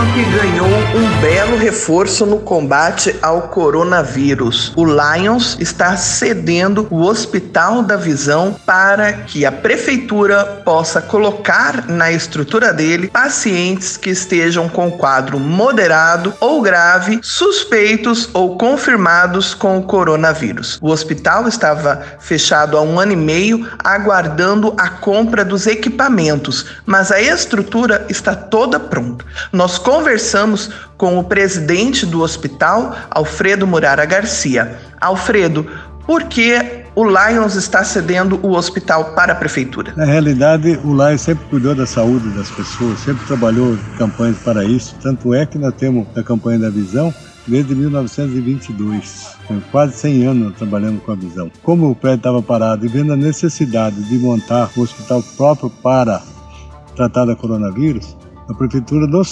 Sinop ganhou um belo reforço no combate ao coronavírus. O Lions está cedendo o Hospital da Visão para que a prefeitura possa colocar na estrutura dele pacientes que estejam com quadro moderado ou grave, suspeitos ou confirmados com o coronavírus. O hospital estava fechado há um ano e meio, aguardando a compra dos equipamentos, mas a estrutura está toda pronta. Nós conversamos com o presidente do hospital, Alfredo Murara Garcia. Alfredo, por que o Lions está cedendo o hospital para a prefeitura? Na realidade, o Lions sempre cuidou da saúde das pessoas, sempre trabalhou campanhas para isso. Tanto é que nós temos a campanha da visão desde 1922. Tem quase 100 anos trabalhando com a visão. Como o prédio estava parado e vendo a necessidade de montar um hospital próprio para tratar da coronavírus, a prefeitura nos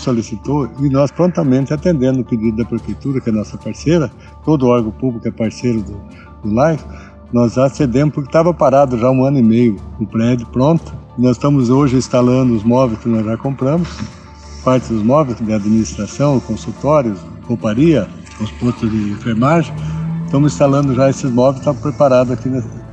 solicitou e nós prontamente atendendo o pedido da prefeitura, que é nossa parceira, todo órgão público é parceiro do, do LIFE, nós acedemos porque estava parado já um ano e meio o prédio pronto. Nós estamos hoje instalando os móveis que nós já compramos, parte dos móveis de administração, consultórios, rouparia, os postos de enfermagem. Estamos instalando já esses móveis, está preparado aqui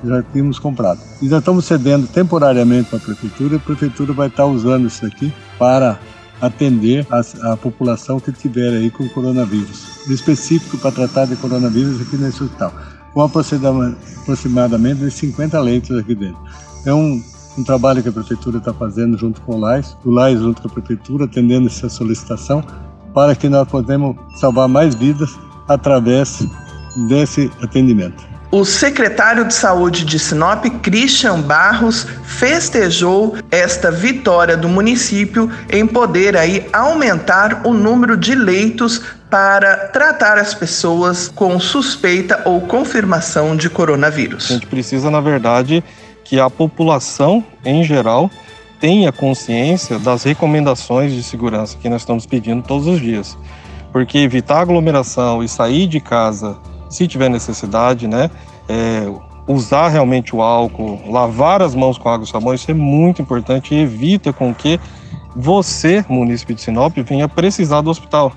já tínhamos comprado. E já estamos cedendo temporariamente para a prefeitura e a prefeitura vai estar usando isso aqui para atender a, a população que tiver aí com coronavírus, específico para tratar de coronavírus aqui nesse hospital, com aproximadamente 50 leitos aqui dentro. É um, um trabalho que a prefeitura está fazendo junto com o LAIS, o LAIS junto com a prefeitura, atendendo essa solicitação, para que nós podemos salvar mais vidas através desse atendimento. O secretário de Saúde de Sinop, Christian Barros, festejou esta vitória do município em poder aí aumentar o número de leitos para tratar as pessoas com suspeita ou confirmação de coronavírus. A gente precisa, na verdade, que a população em geral tenha consciência das recomendações de segurança que nós estamos pedindo todos os dias. Porque evitar aglomeração e sair de casa se tiver necessidade, né? É, usar realmente o álcool, lavar as mãos com água e sabão, isso é muito importante e evita com que você, município de Sinop, venha precisar do hospital.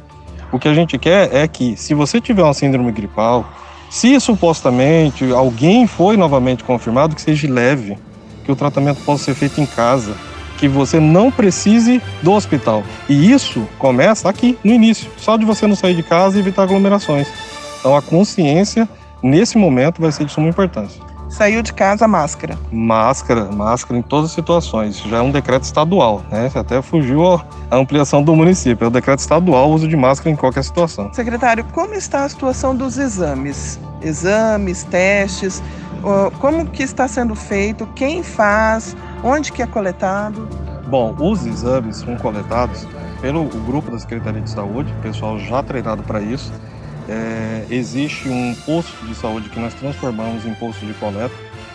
O que a gente quer é que, se você tiver uma síndrome gripal, se supostamente alguém foi novamente confirmado, que seja leve, que o tratamento possa ser feito em casa, que você não precise do hospital. E isso começa aqui, no início, só de você não sair de casa e evitar aglomerações. Então a consciência nesse momento vai ser de suma importância. Saiu de casa máscara. Máscara, máscara em todas as situações. Isso já é um decreto estadual, né? Até fugiu a ampliação do município. É o decreto estadual o uso de máscara em qualquer situação. Secretário, como está a situação dos exames? Exames, testes, como que está sendo feito? Quem faz? Onde que é coletado? Bom, os exames são coletados pelo grupo da Secretaria de Saúde, pessoal já treinado para isso é, existe um posto de saúde que nós transformamos em posto de coleta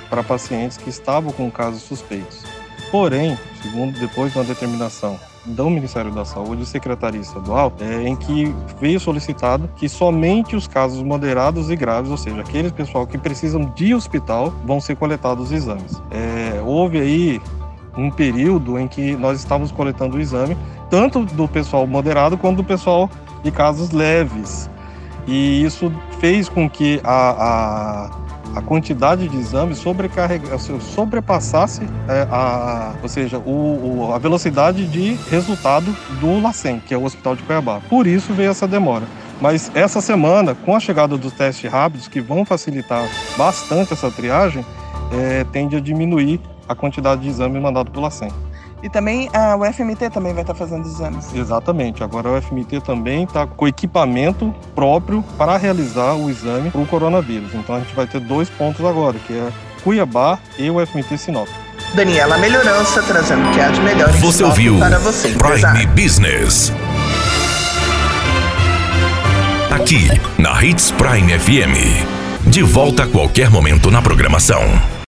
para pacientes que estavam com casos suspeitos. Porém, segundo depois de uma determinação do Ministério da Saúde e Secretaria Estadual, é, em que veio solicitado que somente os casos moderados e graves, ou seja, aqueles pessoal que precisam de hospital, vão ser coletados os exames. É, houve aí um período em que nós estávamos coletando o exame, tanto do pessoal moderado quanto do pessoal de casos leves. E isso fez com que a, a, a quantidade de exames sobrecarrega, sobrepassasse é, a, ou seja, o, o, a velocidade de resultado do LACEN, que é o Hospital de Cuiabá. Por isso veio essa demora. Mas essa semana, com a chegada dos testes rápidos, que vão facilitar bastante essa triagem, é, tende a diminuir a quantidade de exames mandado pelo LACEN. E também a UFMT também vai estar fazendo exames. Exatamente. Agora a UFMT também está com equipamento próprio para realizar o exame para o coronavírus. Então a gente vai ter dois pontos agora, que é Cuiabá e o UFMT Sinop. Daniela Melhorança trazendo o que há de melhor em Você ouviu para você, Prime Business. Aqui na Hits Prime FM. De volta a qualquer momento na programação.